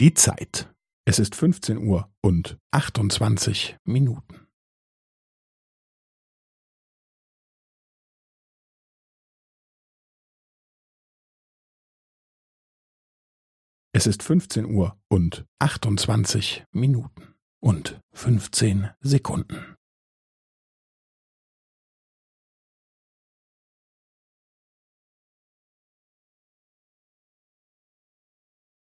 Die Zeit. Es ist 15 Uhr und 28 Minuten. Es ist 15 Uhr und 28 Minuten und 15 Sekunden.